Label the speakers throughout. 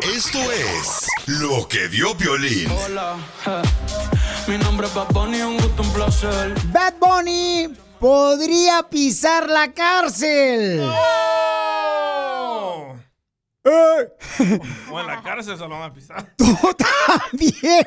Speaker 1: Esto es lo que vio Piolín.
Speaker 2: Hola, eh, mi nombre es Bad Bunny, un gusto, un placer.
Speaker 3: Bad Bunny podría pisar la cárcel.
Speaker 4: O en la cárcel se lo van a pisar.
Speaker 3: Tú también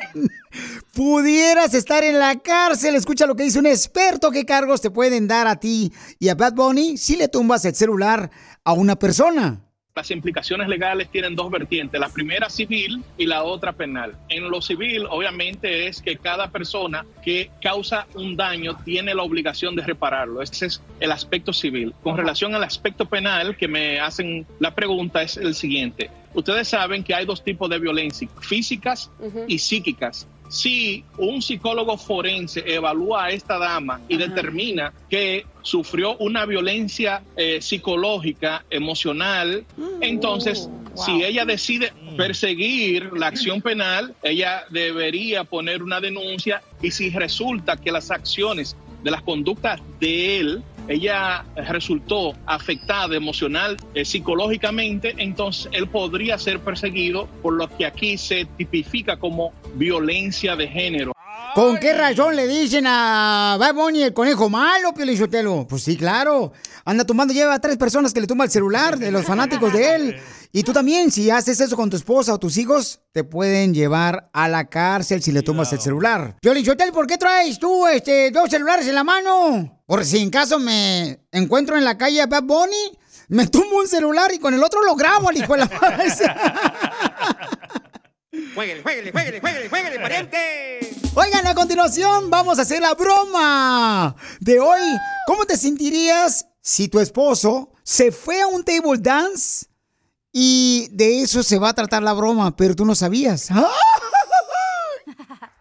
Speaker 3: pudieras estar en la cárcel. Escucha lo que dice un experto. ¿Qué cargos te pueden dar a ti y a Bad Bunny si le tumbas el celular a una persona?
Speaker 5: Las implicaciones legales tienen dos vertientes, la primera civil y la otra penal. En lo civil, obviamente, es que cada persona que causa un daño tiene la obligación de repararlo. Ese es el aspecto civil. Con relación al aspecto penal, que me hacen la pregunta es el siguiente. Ustedes saben que hay dos tipos de violencia, físicas y psíquicas. Si un psicólogo forense evalúa a esta dama y determina que sufrió una violencia eh, psicológica, emocional, entonces si ella decide perseguir la acción penal, ella debería poner una denuncia y si resulta que las acciones de las conductas de él, ella resultó afectada emocional, eh, psicológicamente, entonces él podría ser perseguido por lo que aquí se tipifica como violencia de género.
Speaker 3: ¿Con qué razón le dicen a Bad Bunny el conejo malo, Pio Lizotelo? Pues sí, claro. Anda tomando, lleva a tres personas que le tumba el celular de los fanáticos de él. Y tú también, si haces eso con tu esposa o tus hijos, te pueden llevar a la cárcel si le tomas el celular. Pio Lizotelo, ¿por qué traes tú este, dos celulares en la mano? Por si en caso me encuentro en la calle a Bad Bunny, me tumbo un celular y con el otro lo grabo al hijo de la madre.
Speaker 6: Jueguele, jueguele, jueguele, jueguele, jueguele, pariente.
Speaker 3: Oigan, a continuación vamos a hacer la broma de hoy. ¿Cómo te sentirías si tu esposo se fue a un table dance y de eso se va a tratar la broma, pero tú no sabías? ¡Ah!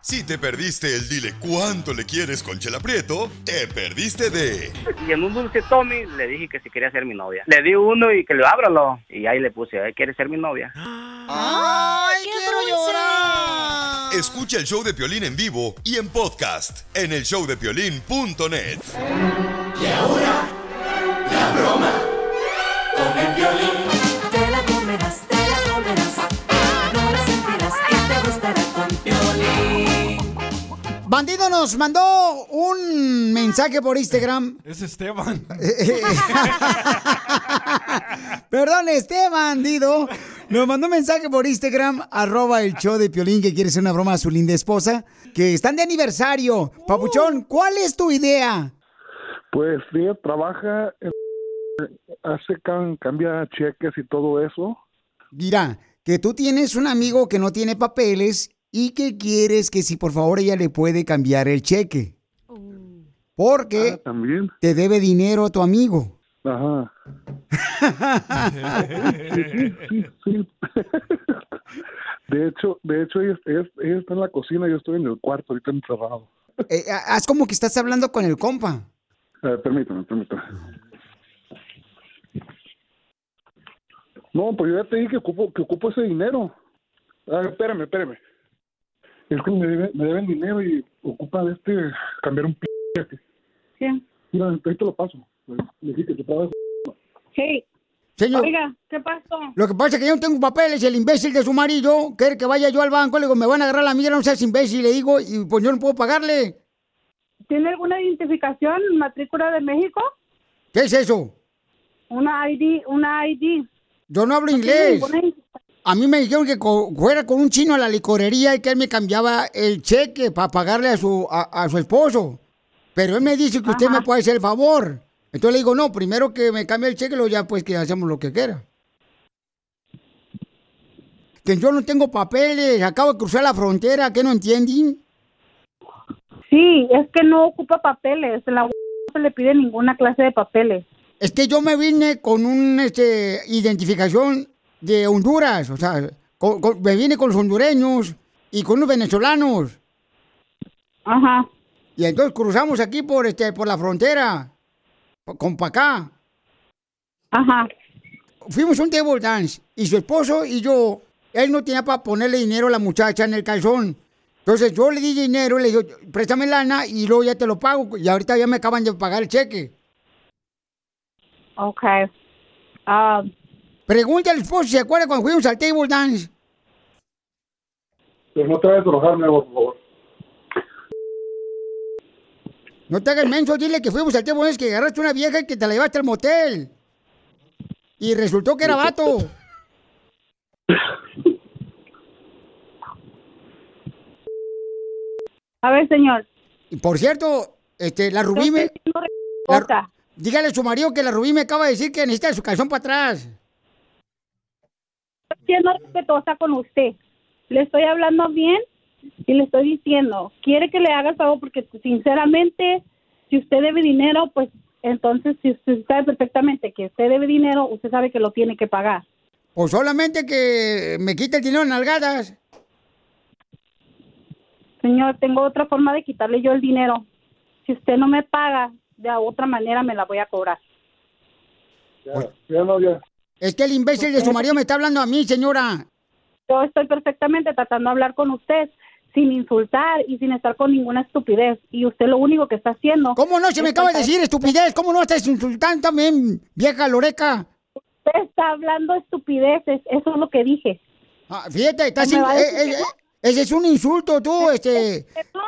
Speaker 1: Si te perdiste el dile cuánto le quieres con Chela Prieto, te perdiste de
Speaker 7: Y en un dulce Tommy le dije que si quería ser mi novia. Le di uno y que le ábralo. Y ahí le puse, ¿eh? ¿quieres ser mi novia?
Speaker 3: ¡Ay, quiero llorar!
Speaker 1: Escucha el show de Piolín en vivo y en podcast en el showdepiolín.net.
Speaker 2: Y ahora, la broma con el violín.
Speaker 3: Bandido nos mandó un mensaje por Instagram.
Speaker 4: Es Esteban.
Speaker 3: Perdón, este bandido nos mandó un mensaje por Instagram, arroba el show de Piolín, que quiere hacer una broma a su linda esposa, que están de aniversario. Papuchón, ¿cuál es tu idea?
Speaker 8: Pues ella trabaja, en- hace, cam- cambia cheques y todo eso.
Speaker 3: Mira, que tú tienes un amigo que no tiene papeles y que quieres que si por favor ella le puede cambiar el cheque. Porque
Speaker 8: Ah, también.
Speaker 3: te debe dinero a tu amigo.
Speaker 8: Ajá. Sí, sí, sí, sí. De hecho, de hecho ella, ella- ella está en la cocina, yo estoy en el cuarto, ahorita encerrado.
Speaker 3: Eh, haz como que estás hablando con el compa.
Speaker 8: Eh, permítame, permítame. No, pues yo ya te dije que ocupo, que ocupo ese dinero. Ah, espérame, espérame. Es que me, debe- me deben dinero y ocupa de este cambiar un p.
Speaker 9: Sí.
Speaker 8: Mira, ahí te lo paso. Le dije que te pagas.
Speaker 9: Hey.
Speaker 3: Señor.
Speaker 9: Oiga, ¿qué pasó?
Speaker 3: Lo que pasa es que yo no tengo papeles, el imbécil de su marido quiere que vaya yo al banco, le digo, me van a agarrar la mierda, no seas imbécil, le digo, y pues yo no puedo pagarle.
Speaker 9: ¿Tiene alguna identificación, matrícula de México?
Speaker 3: ¿Qué es eso?
Speaker 9: Una ID, una ID.
Speaker 3: Yo no hablo
Speaker 9: No tiene
Speaker 3: inglés.
Speaker 9: ident-
Speaker 3: A mí me dijeron que co- fuera con un chino a la licorería y que él me cambiaba el cheque para pagarle a su, a, a su esposo. Pero él me dice que usted me puede hacer el favor. Entonces le digo, no, primero que me cambie el cheque, luego ya pues que hacemos lo que quiera. Que yo no tengo papeles, acabo de cruzar la frontera, ¿qué no entienden?
Speaker 9: Sí, es que no ocupa papeles. La no se le pide ninguna clase de papeles.
Speaker 3: Es que yo me vine con una este, identificación de Honduras, o sea, con- con- me vine con los hondureños y con los venezolanos.
Speaker 9: Ajá.
Speaker 3: Y entonces cruzamos aquí por este, por la frontera, con pa' acá.
Speaker 9: Ajá.
Speaker 3: Fuimos a un table dance y su esposo y yo, él no tenía para ponerle dinero a la muchacha en el calzón. Entonces yo le di dinero, le dije, préstame lana y luego ya te lo pago. Y ahorita ya me acaban de pagar el cheque.
Speaker 9: Okay. Ah,
Speaker 3: Pregunta al esposo si se acuerda cuando fuimos al table dance.
Speaker 8: Pero no te vayas a enojar, mi amor, por favor.
Speaker 3: No te hagas menso, dile que fuimos al table dance, que agarraste una vieja y que te la llevaste al motel. Y resultó que era vato.
Speaker 9: A ver, señor.
Speaker 3: Y por cierto, este, la Rubí me... la dígale a su marido que la Rubí me acaba de decir que necesita su calzón para atrás.
Speaker 9: Siendo respetuosa con usted. Le estoy hablando bien y le estoy diciendo, quiere que le haga el favor porque sinceramente, si usted debe dinero, pues entonces si usted sabe perfectamente que usted debe dinero, usted sabe que lo tiene que pagar.
Speaker 3: O solamente que me quite el dinero en nalgadas.
Speaker 9: Señor, tengo otra forma de quitarle yo el dinero. Si usted no me paga, de otra manera me la voy a cobrar.
Speaker 8: Ya, ya no, ya.
Speaker 3: Es que el imbécil de su marido me está hablando a mí, señora.
Speaker 9: Yo estoy perfectamente tratando de hablar con usted sin insultar y sin estar con ninguna estupidez. Y usted lo único que está haciendo...
Speaker 3: ¿Cómo no? Se me acaba de decir estupidez. ¿Cómo no estás insultando también, vieja loreca?
Speaker 9: Usted está hablando estupideces. Eso es lo que dije.
Speaker 3: Ah, fíjate, estás
Speaker 9: ¿Me
Speaker 3: in-
Speaker 9: va a
Speaker 3: eh,
Speaker 9: decir
Speaker 3: eh, eh, ese es un insulto, tú, este.
Speaker 9: No,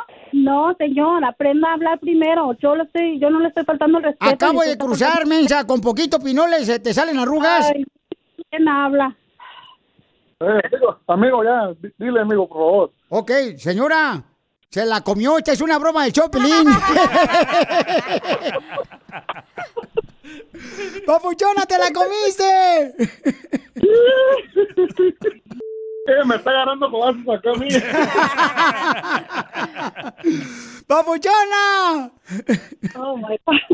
Speaker 9: señor, aprenda a hablar primero. Yo le estoy, yo no le estoy faltando el respeto.
Speaker 3: Acabo de cruzar, mensa, con poquito pinoles, se te salen arrugas.
Speaker 9: Ay, ¿Quién habla?
Speaker 8: Eh, amigo, amigo, ya, di- dile, amigo, por favor.
Speaker 3: Ok, señora, se la comió, esta es una broma de Chopelín. ¡Papuchona, te la comiste!
Speaker 8: Eh, me está agarrando con acá a mí.
Speaker 3: ¡Papuchona!
Speaker 9: Oh my God.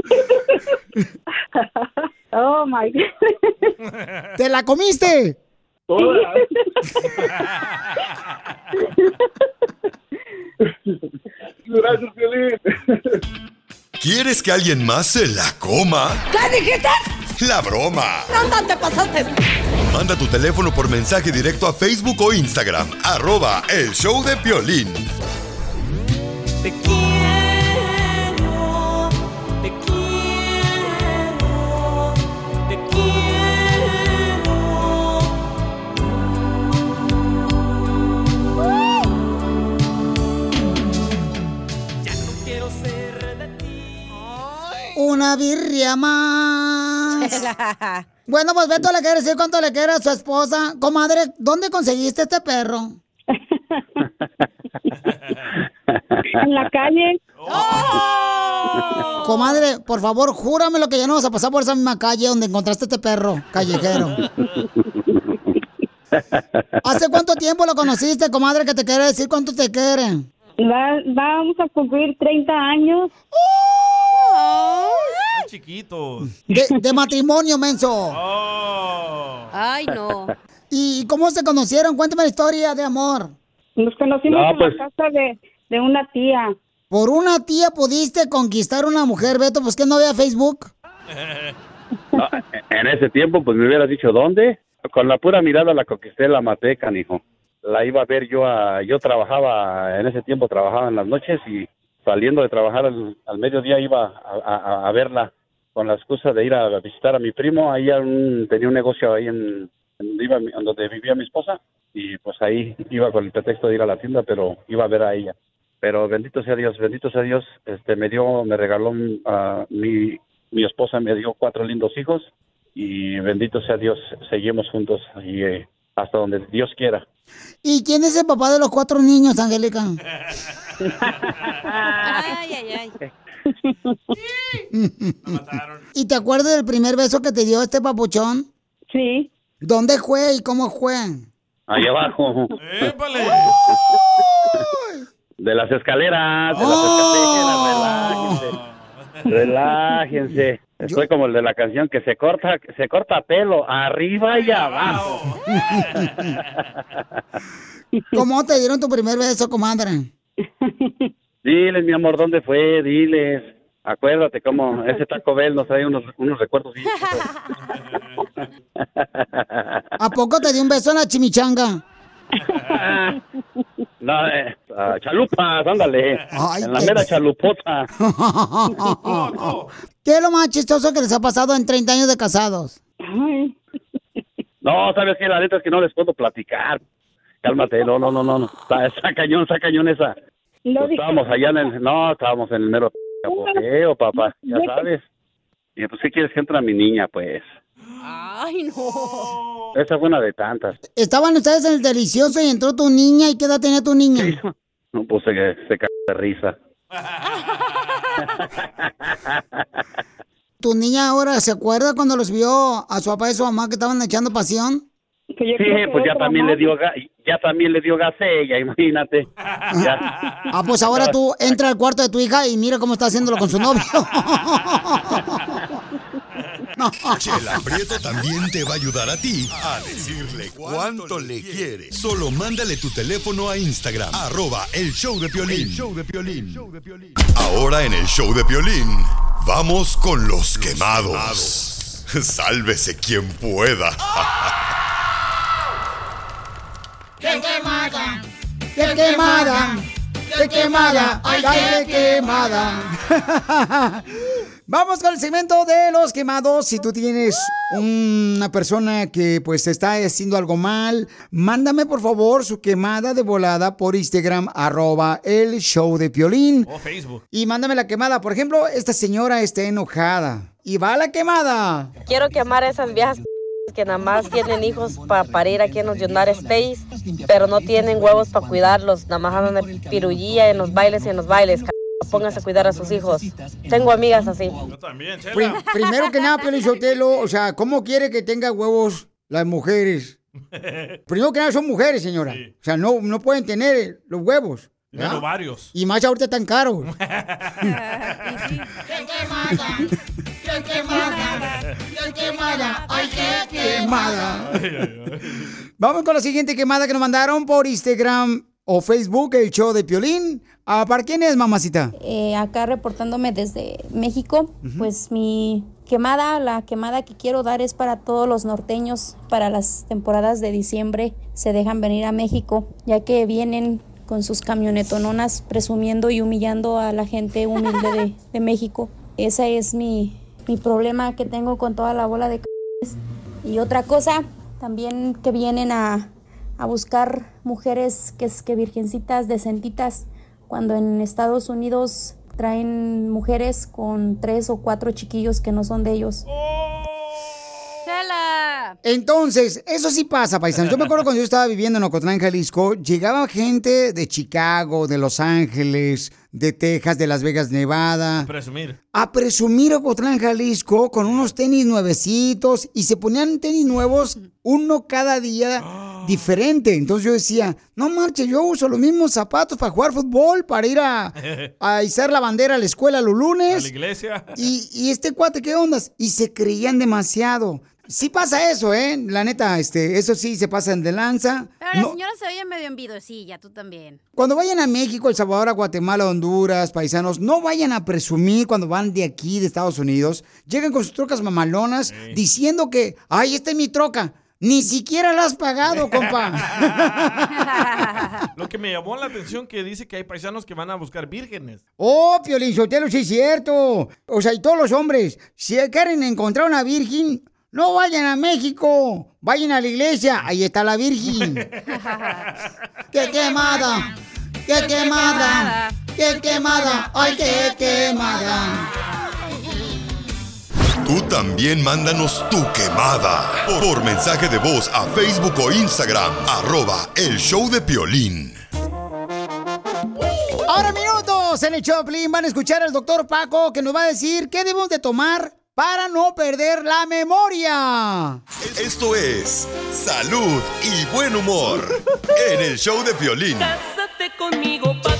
Speaker 9: Oh my God.
Speaker 3: ¿Te la comiste?
Speaker 8: Gracias, Piolín.
Speaker 1: ¿Quieres que alguien más se la coma?
Speaker 10: ¿Qué dijiste?
Speaker 1: La broma.
Speaker 10: ¿Dónde te pasaste?
Speaker 1: Manda tu teléfono por mensaje directo a Facebook o Instagram. Arroba el show de Piolín.
Speaker 10: Te quiero,
Speaker 3: Una birria más. bueno, pues Beto le quiere decir cuánto le quiere a su esposa. Comadre, ¿dónde conseguiste este perro?
Speaker 9: En la calle.
Speaker 3: Comadre, por favor, júrame lo que ya no vas a pasar por esa misma calle donde encontraste este perro callejero. ¿Hace cuánto tiempo lo conociste, comadre, que te quiere decir cuánto te quieren?
Speaker 9: Va- vamos a cumplir 30 años.
Speaker 4: Están chiquitos.
Speaker 3: De, de matrimonio, menso.
Speaker 4: Oh.
Speaker 11: Ay, no.
Speaker 3: ¿Y cómo se conocieron? Cuéntame la historia de amor.
Speaker 9: Nos conocimos
Speaker 3: No,
Speaker 9: en
Speaker 3: pues-
Speaker 9: la casa de, de una tía.
Speaker 3: ¿Por una tía pudiste conquistar una mujer, Beto? Pues que no había Facebook.
Speaker 12: No, en ese tiempo, pues me hubieras dicho, ¿dónde? Con la pura mirada la conquisté, la maté, canijo. La iba a ver yo, a, yo trabajaba, en ese tiempo trabajaba en las noches y saliendo de trabajar al, al mediodía iba a, verla con la excusa de ir a visitar a mi primo. Ahí tenía un negocio ahí en, en iba en donde vivía mi esposa y pues ahí iba con el pretexto de ir a la tienda, pero iba a ver a ella. Pero bendito sea Dios, bendito sea Dios, este me dio, me regaló a mi, mi esposa, me dio cuatro lindos hijos y bendito sea Dios, seguimos juntos y eh, hasta donde Dios quiera.
Speaker 3: ¿Y quién es el papá de los cuatro niños, Angélica?
Speaker 11: Ay, ay, ay.
Speaker 3: ¿Y te acuerdas del primer beso que te dio este papuchón?
Speaker 9: Sí.
Speaker 3: ¿Dónde fue y cómo fue?
Speaker 12: Ahí abajo. De las escaleras, de las
Speaker 3: ¡Oh!
Speaker 12: escaleras, relájense. Relájense. Estoy como el de la canción que se corta, se corta pelo arriba y abajo.
Speaker 3: ¿Cómo te dieron tu primer beso, comadre?
Speaker 12: Diles, mi amor, ¿dónde fue? Diles. Acuérdate cómo ese Taco Bell nos trae unos, unos recuerdos.
Speaker 3: ¿A poco te dio un beso en la chimichanga?
Speaker 12: No, eh, ah, chalupas, ándale.
Speaker 3: Ay,
Speaker 12: en la
Speaker 3: qué-
Speaker 12: mera chalupota.
Speaker 3: ¿Qué es lo más chistoso que les ha pasado en 30 años de casados?
Speaker 12: No, ¿sabes qué? La neta es que no les puedo platicar. Cálmate, no, no, no, no. no. Está, está cañón, está cañón esa.
Speaker 9: Lo
Speaker 12: Pues estábamos allá en el... No, estábamos en el mero apogeo, papá. Ya sabes. Y pues, ¿qué quieres que entre a mi niña, pues?
Speaker 11: Ay, no.
Speaker 12: Esa fue una de tantas.
Speaker 3: Estaban ustedes en el delicioso y entró tu niña. ¿Y qué edad tenía tu niña?
Speaker 12: No, pues se, se cagó de risa.
Speaker 3: ¿Tu niña ahora se acuerda cuando los vio a su papá y su mamá que estaban echando pasión?
Speaker 12: Sí, pues ya también le dio ga- ya también le dio gas a ella, imagínate. Ya.
Speaker 3: Ah, pues ahora tú entra al cuarto de tu hija y mira cómo está haciéndolo con su novio.
Speaker 1: Chela Prieto también te va a ayudar a ti a decirle cuánto le quiere. Solo mándale tu teléfono a Instagram, arroba el show de Piolín. Ahora en el show de Piolín, vamos con los quemados. Sálvese quien pueda.
Speaker 3: ¡Qué quemada! ¡Qué quemada! ¡Qué quemada! ¡Ay, qué quemada! Vamos con el segmento de los quemados. Si tú tienes una persona que pues está haciendo algo mal, mándame por favor su quemada de volada por Instagram, arroba el show de Piolín.
Speaker 4: O Facebook.
Speaker 3: Y mándame la quemada. Por ejemplo, esta señora está enojada. Y va la quemada.
Speaker 13: Quiero quemar a esas viejas que nada más tienen hijos para parir aquí en los United States, pero no tienen huevos para cuidarlos, nada más andan de pirullía en los bailes y en los bailes. c- Pónganse a cuidar a sus hijos. Tengo amigas así.
Speaker 4: Yo también,
Speaker 3: Prim- primero que nada, Piolín Sotelo, o sea, ¿cómo quiere que tenga huevos las mujeres? Primero que nada son mujeres, señora. O sea, no, no pueden tener los huevos.
Speaker 4: Ovarios.
Speaker 3: Y más ahorita tan caros.
Speaker 10: ¡Qué quemada! ¡Qué quemada! ¡Ay, qué
Speaker 3: quemada! Vamos con la siguiente quemada que nos mandaron por Instagram o Facebook, el show de Piolín. Ah, ¿Para quién es, mamacita?
Speaker 14: Eh, acá reportándome desde México, pues mi quemada, la quemada que quiero dar es para todos los norteños, para las temporadas de diciembre, se dejan venir a México, ya que vienen con sus camionetononas presumiendo y humillando a la gente humilde de, de México. Ese es mi, mi problema que tengo con toda la bola de c******s. Y otra cosa, también que vienen a, a buscar mujeres que es que virgencitas decentitas cuando en Estados Unidos traen mujeres con tres o cuatro chiquillos que no son de ellos.
Speaker 3: Entonces, eso sí pasa, paisanos. Yo me acuerdo cuando yo estaba viviendo en Ocotlán, Jalisco, llegaba gente de Chicago, de Los Ángeles, de Texas, de Las Vegas, Nevada,
Speaker 4: Presumir.
Speaker 3: a presumir Ocotlán, Jalisco, con unos tenis nuevecitos y se ponían tenis nuevos, uno cada día diferente. Entonces yo decía, no marche, yo uso los mismos zapatos para jugar fútbol, para ir a, a izar la bandera a la escuela los
Speaker 4: A
Speaker 3: lunes.
Speaker 4: la iglesia.
Speaker 3: Y, y este cuate, ¿qué ondas? Y se creían demasiado. Sí pasa eso, ¿eh? La neta, este, eso sí se pasan de lanza.
Speaker 11: Pero la
Speaker 3: No-
Speaker 11: señora se oye medio envidosilla, tú también.
Speaker 3: cuando vayan a México, El Salvador, a Guatemala, Honduras, paisanos, no vayan a presumir cuando van de aquí, de Estados Unidos. Llegan con sus trocas mamalonas diciendo que, ay, esta es mi troca. Ni siquiera la has pagado, compa.
Speaker 4: Lo que me llamó la atención que dice que hay paisanos que van a buscar vírgenes.
Speaker 3: Oh, Piolín Sotelo, sí es cierto. O sea, y todos los hombres, si quieren encontrar una virgen, no vayan a México, vayan a la iglesia, ahí está la virgen. ¡Qué quemada! ¡Qué quemada! ¡Qué quemada! ¡Ay, qué quemada!
Speaker 1: Tú también mándanos tu quemada por, por mensaje de voz a Facebook o Instagram, arroba el show de Piolín.
Speaker 3: Ahora minutos en el Choplin van a escuchar al doctor Paco que nos va a decir qué debemos de tomar para no perder la memoria.
Speaker 1: Esto es salud y buen humor en el show de Piolín.
Speaker 10: Cásate conmigo, Paco.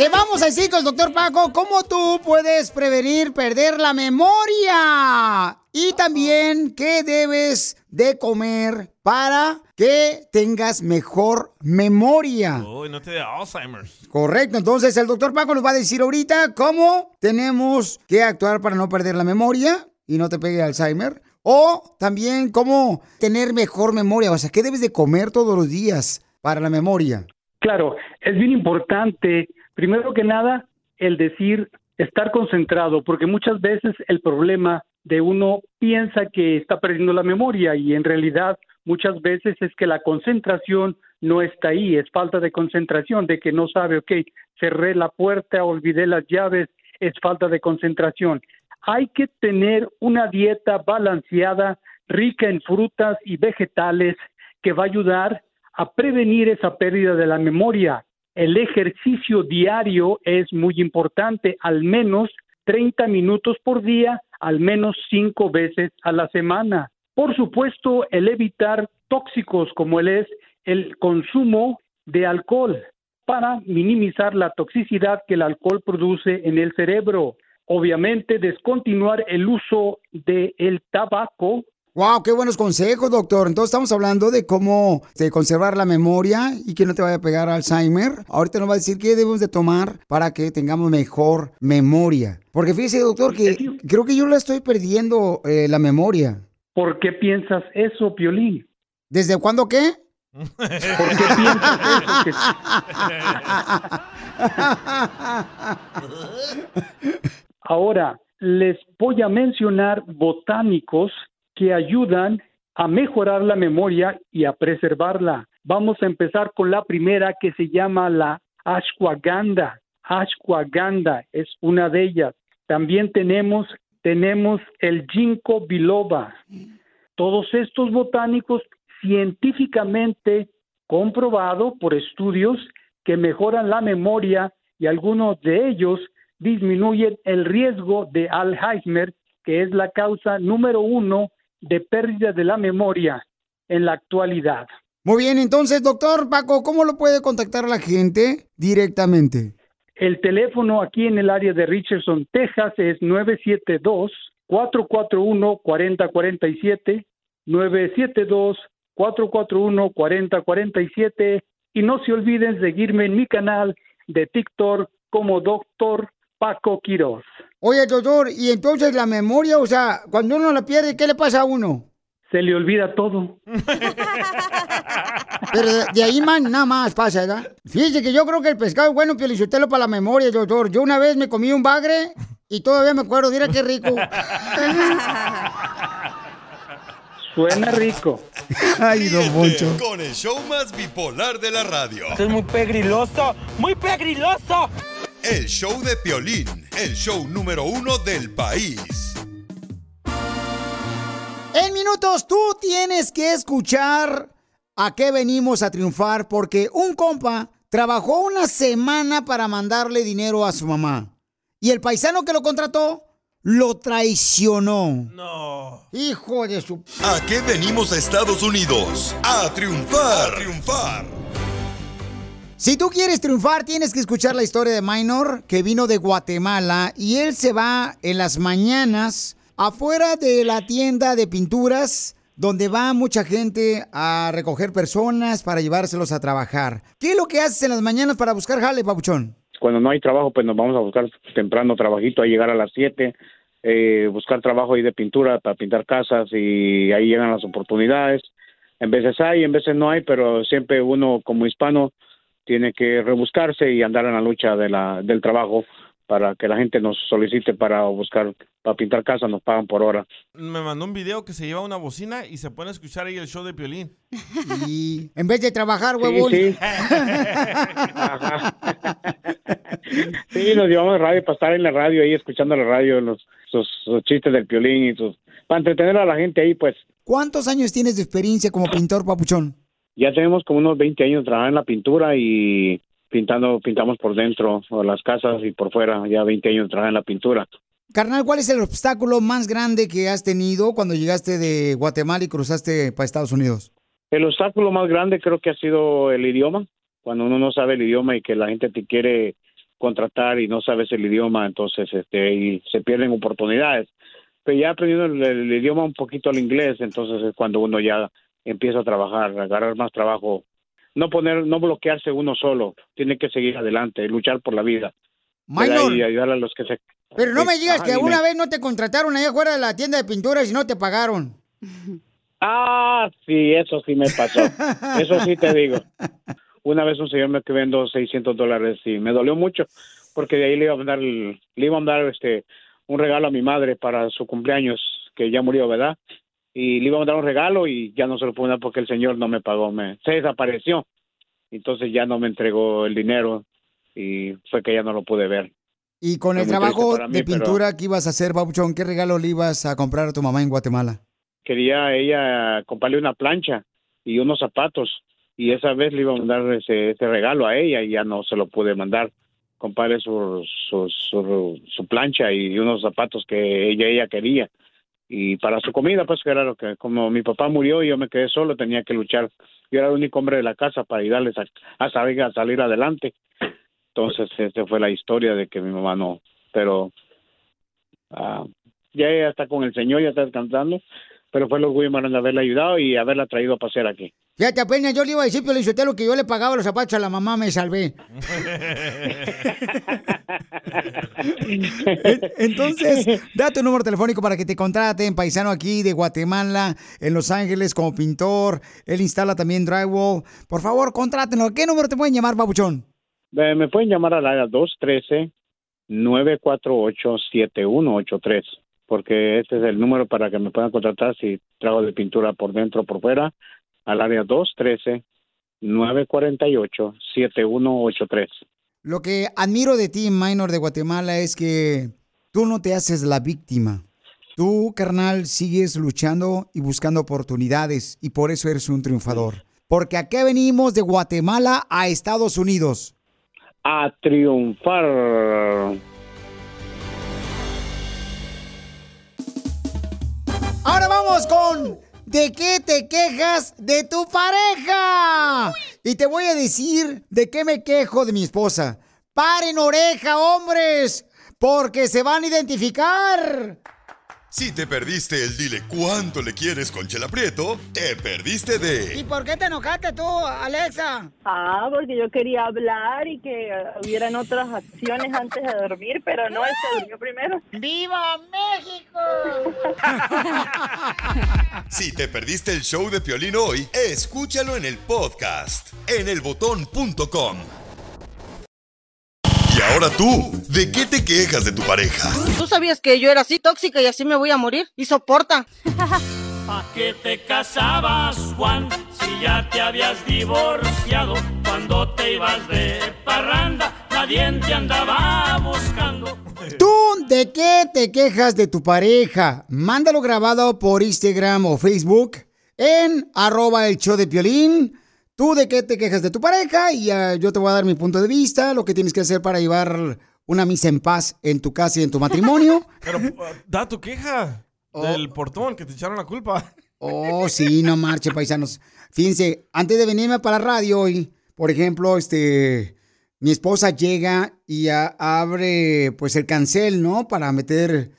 Speaker 3: Te vamos a decir con el doctor Paco cómo tú puedes prevenir perder la memoria. Y también qué debes de comer para que tengas mejor memoria.
Speaker 4: Uy, no te da Alzheimer's.
Speaker 3: Correcto, entonces el doctor Paco nos va a decir ahorita cómo tenemos que actuar para no perder la memoria y no te pegue Alzheimer. O también cómo tener mejor memoria, o sea, qué debes de comer todos los días para la memoria.
Speaker 15: Claro, es bien importante, primero que nada, el decir estar concentrado, porque muchas veces el problema de uno piensa que está perdiendo la memoria y en realidad muchas veces es que la concentración no está ahí, es falta de concentración, de que no sabe, ok, cerré la puerta, olvidé las llaves, es falta de concentración. Hay que tener una dieta balanceada, rica en frutas y vegetales, que va a ayudar a prevenir esa pérdida de la memoria. El ejercicio diario es muy importante, al menos 30 minutos por día, al menos cinco veces a la semana. Por supuesto, el evitar tóxicos como el es el consumo de alcohol para minimizar la toxicidad que el alcohol produce en el cerebro. Obviamente, descontinuar el uso del el tabaco
Speaker 3: Wow, qué buenos consejos, doctor. Entonces estamos hablando de cómo de conservar la memoria y que no te vaya a pegar Alzheimer. Ahorita nos va a decir qué debemos de tomar para que tengamos mejor memoria. Porque fíjese, doctor, que creo que yo la estoy perdiendo eh, la memoria.
Speaker 15: ¿Por qué piensas eso, Piolín?
Speaker 3: ¿Desde cuándo qué?
Speaker 15: ¿Por qué piensas eso? Ahora, les voy a mencionar botánicos que ayudan a mejorar la memoria y a preservarla. Vamos a empezar con la primera que se llama la ashwagandha. Ashwagandha es una de ellas. También tenemos tenemos el ginkgo biloba. Todos estos botánicos científicamente comprobado por estudios que mejoran la memoria y algunos de ellos disminuyen el riesgo de Alzheimer, que es la causa número uno de pérdida de la memoria en la actualidad.
Speaker 3: Muy bien, entonces, doctor Paco, ¿cómo lo puede contactar la gente directamente?
Speaker 15: El teléfono aquí en el área de Richardson, Texas es 972-441-4047, 972-441-4047 y no se olviden de seguirme en mi canal de TikTok como Doctor Paco Quiroz.
Speaker 3: Oye, doctor, y entonces la memoria, o sea, cuando uno la pierde, ¿qué le pasa a uno?
Speaker 15: Se le olvida todo.
Speaker 3: Pero de, de ahí man, nada más pasa, ¿verdad? Fíjese que yo creo que el pescado es bueno, piolichotelo para la memoria, doctor. Yo una vez me comí un bagre y todavía me acuerdo, mira qué rico.
Speaker 15: Suena rico.
Speaker 3: Ay, don Poncho.
Speaker 1: Con el show más bipolar de la radio.
Speaker 6: Esto es muy pegriloso, muy pegriloso.
Speaker 1: El show de Piolín, el show número uno del país.
Speaker 3: En minutos tú tienes que escuchar a qué venimos a triunfar porque un compa trabajó una semana para mandarle dinero a su mamá. Y el paisano que lo contrató lo traicionó.
Speaker 4: No.
Speaker 3: Hijo de su...
Speaker 1: ¿A qué venimos a Estados Unidos? A triunfar. A triunfar.
Speaker 3: Si tú quieres triunfar, tienes que escuchar la historia de Minor, que vino de Guatemala, y él se va en las mañanas afuera de la tienda de pinturas, donde va mucha gente a recoger personas para llevárselos a trabajar. ¿Qué es lo que haces en las mañanas para buscar jale, papuchón?
Speaker 16: Cuando no hay trabajo, pues nos vamos a buscar temprano trabajito, a llegar a las 7, eh, buscar trabajo ahí de pintura para pintar casas y ahí llegan las oportunidades. En veces hay, en veces no hay, pero siempre uno como hispano tiene que rebuscarse y andar en la lucha de la, del trabajo para que la gente nos solicite para buscar, para pintar casas, nos pagan por hora.
Speaker 4: Me mandó un video que se lleva una bocina y se pone a escuchar ahí el show de Piolín.
Speaker 3: Y en vez de trabajar, huevón.
Speaker 16: sí. Sí, nos llevamos radio para estar en la radio ahí, escuchando la radio, los, sus, sus chistes del Piolín y sus... Para entretener a la gente ahí, pues.
Speaker 3: ¿Cuántos años tienes de experiencia como pintor, papuchón?
Speaker 16: Ya tenemos como unos 20 años trabajando en la pintura y pintando, pintamos por dentro o las casas y por fuera, ya 20 años trabajando en la pintura.
Speaker 3: Carnal, ¿cuál es el obstáculo más grande que has tenido cuando llegaste de Guatemala y cruzaste para Estados Unidos?
Speaker 16: El obstáculo más grande creo que ha sido el idioma. Cuando uno no sabe el idioma y que la gente te quiere contratar y no sabes el idioma, entonces este y se pierden oportunidades. Pero ya aprendiendo el, el idioma un poquito al inglés, entonces es cuando uno ya empieza a trabajar, a agarrar más trabajo. No poner, no bloquearse uno solo, tiene que seguir adelante, luchar por la vida. Y ayudar a los que se...
Speaker 3: Pero no me digas
Speaker 16: Ajá,
Speaker 3: que alguna vez no te contrataron allá afuera de la tienda de pinturas y no te pagaron.
Speaker 16: Ah, sí, eso sí me pasó. Eso sí te digo. Una vez un señor me que vendo 600 dólares y me dolió mucho porque de ahí le iba a mandar, le iba a mandar este un regalo a mi madre para su cumpleaños, que ya murió, ¿verdad? Y le iba a mandar un regalo y ya no se lo pude dar porque el señor no me pagó, me, se desapareció. Entonces ya no me entregó el dinero y fue que ya no lo pude ver.
Speaker 3: Y con
Speaker 16: Fue
Speaker 3: el trabajo
Speaker 16: mí,
Speaker 3: de
Speaker 16: pero-
Speaker 3: pintura que ibas a hacer, Babuchón, ¿qué regalo le ibas a comprar a tu mamá en Guatemala?
Speaker 16: Quería ella comprarle una plancha y unos zapatos y esa vez le iba a mandar ese, ese regalo a ella y ya no se lo pude mandar. Comprarle su, su, su, su plancha y unos zapatos que ella, ella quería. Y para su comida, pues que era lo que, como mi papá murió y yo me quedé solo, tenía que luchar. Yo era el único hombre de la casa para ayudarles a, a salir, a salir adelante. Entonces, esa fue la historia de que mi mamá no, pero ah, ya ella está con el Señor, ya está descansando, pero fue el orgullo grande haberla ayudado y haberla traído a pasear aquí.
Speaker 3: Fíjate, apenas yo le iba a decir, Piolichotelo, que yo le pagaba los zapatos a la mamá, me salvé. En- Entonces, da tu número telefónico para que te contraten, paisano aquí de Guatemala, en Los Ángeles, como pintor. Él instala también drywall. Por favor, contrátenlo. ¿A qué número te pueden llamar, babuchón?
Speaker 16: Eh, Me pueden llamar al área 213-948-7183, porque este es el número para que me puedan contratar si trabajo de pintura por dentro o por fuera, al área 213-948-7183.
Speaker 3: Lo que admiro de ti, Minor de Guatemala, es que tú no te haces la víctima. Tú, carnal, sigues luchando y buscando oportunidades y por eso eres un triunfador. Porque aquí venimos de Guatemala a Estados Unidos.
Speaker 16: A triunfar.
Speaker 3: Ahora vamos con ¿De qué te quejas de tu pareja? Y te voy a decir de qué me quejo de mi esposa. Paren oreja, hombres, porque se van a identificar.
Speaker 1: Si te perdiste el dile cuánto le quieres con Chela Prieto, te perdiste de
Speaker 3: por qué te enojaste tú, Alexa?
Speaker 17: Ah, porque yo quería hablar y que hubieran otras acciones antes de dormir, pero no, él se durmió primero.
Speaker 3: ¡Viva México!
Speaker 1: Si te perdiste el show de Piolín hoy, escúchalo en el podcast en elbotón.com. Ahora tú, ¿de qué te quejas de tu pareja?
Speaker 18: ¿Tú sabías que yo era así tóxica y así me voy a morir? Y soporta.
Speaker 2: ¿Pa' qué te casabas, Juan? Si ya te habías divorciado. Cuando te ibas de parranda, nadie te andaba buscando.
Speaker 3: ¿Tú de qué te quejas de tu pareja? Mándalo grabado por Instagram o Facebook en arroba el show de Piolín. ¿Tú de qué te quejas de tu pareja? Y ah, yo te voy a dar mi punto de vista, lo que tienes que hacer para llevar una misa en paz en tu casa y en tu matrimonio.
Speaker 4: Pero uh, da tu queja del portón que te echaron la culpa.
Speaker 3: Oh, sí, no marche, paisanos. Fíjense, antes de venirme para la radio hoy, por ejemplo, este, mi esposa llega y a- abre, pues, el cancel, ¿no? Para meter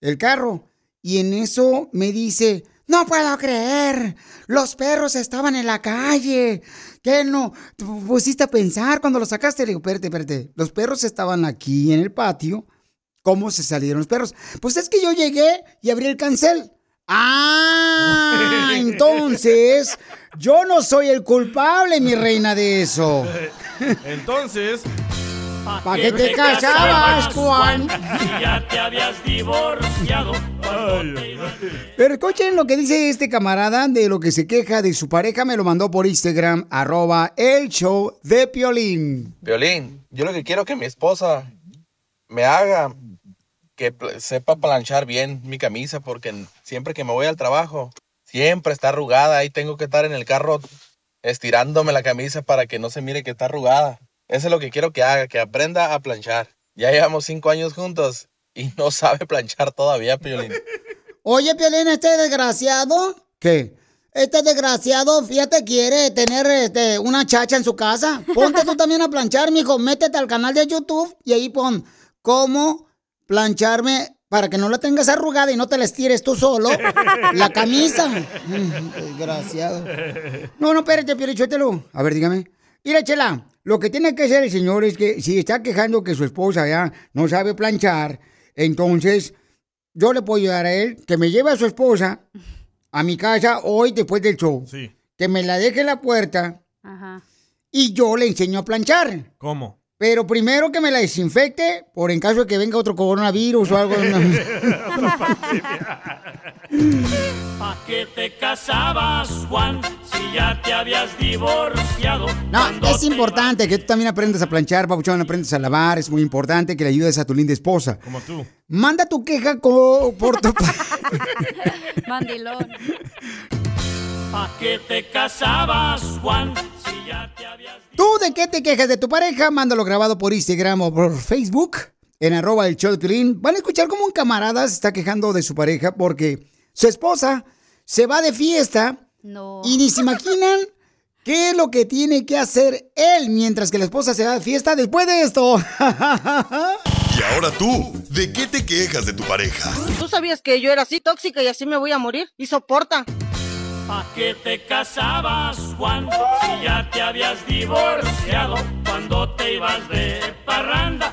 Speaker 3: el carro. Y en eso me dice, no puedo creer, los perros estaban en la calle. ¿Qué no? ¿Te pusiste a pensar cuando los sacaste? Le digo, espérate, espérate. Los perros estaban aquí en el patio. ¿Cómo se salieron los perros? Pues es que yo llegué y abrí el cancel. Ah, entonces yo no soy el culpable, mi reina, de eso.
Speaker 4: Entonces.
Speaker 3: ¿Pa' qué te casabas, Juan?
Speaker 2: Ya te habías divorciado.
Speaker 3: Pero escuchen lo que dice este camarada de lo que se queja de su pareja. Me lo mandó por Instagram, arroba el show de Piolín.
Speaker 19: Violín, yo lo que quiero que mi esposa me haga que sepa planchar bien mi camisa porque siempre que me voy al trabajo siempre está arrugada y tengo que estar en el carro estirándome la camisa para que no se mire que está arrugada. Eso es lo que quiero que haga, que aprenda a planchar. Ya llevamos cinco años juntos y no sabe planchar todavía, Piolín.
Speaker 3: Oye, Piolín, este desgraciado. ¿Qué? Este desgraciado, fíjate, quiere tener este, una chacha en su casa. Ponte tú también a planchar, mijo. Métete al canal de YouTube y ahí pon cómo plancharme para que no la tengas arrugada y no te la estires tú solo. La camisa. Mm, Desgraciado. No, no, espérate, Piolichotelo. A ver, dígame. Mira, Chela, lo que tiene que hacer el señor es que si está quejando que su esposa ya no sabe planchar, entonces yo le puedo ayudar a él que me lleve a su esposa a mi casa hoy después del show.
Speaker 4: Sí.
Speaker 3: Que me la deje en la puerta
Speaker 11: Ajá.
Speaker 3: y yo le enseño a planchar.
Speaker 4: ¿Cómo?
Speaker 3: Pero primero que me la desinfecte, por en caso de que venga otro coronavirus o algo.
Speaker 2: ¿Pa qué te casabas, Juan, si ya te habías divorciado?
Speaker 3: No, es importante que tú también aprendas a planchar, papuchón, aprendas a lavar. Es muy importante que le ayudes a tu linda esposa.
Speaker 4: Como tú.
Speaker 3: Manda tu queja por tu...
Speaker 11: Mandilón.
Speaker 2: ¿Pa qué te casabas, Juan, si ya te habías
Speaker 3: ¿Tú de qué te quejas de tu pareja? Mándalo grabado por Instagram o por Facebook en arroba el show de. Van a escuchar cómo un camarada se está quejando de su pareja porque su esposa se va de fiesta
Speaker 11: No.
Speaker 3: y ni se imaginan qué es lo que tiene que hacer él mientras que la esposa se va de fiesta después de esto.
Speaker 1: Y ahora tú, ¿de qué te quejas de tu pareja?
Speaker 18: ¿Tú sabías que yo era así tóxica y así me voy a morir? Y soporta.
Speaker 2: ¿Pa qué te casabas, Juan, si ya te habías divorciado? Cuando te ibas de parranda.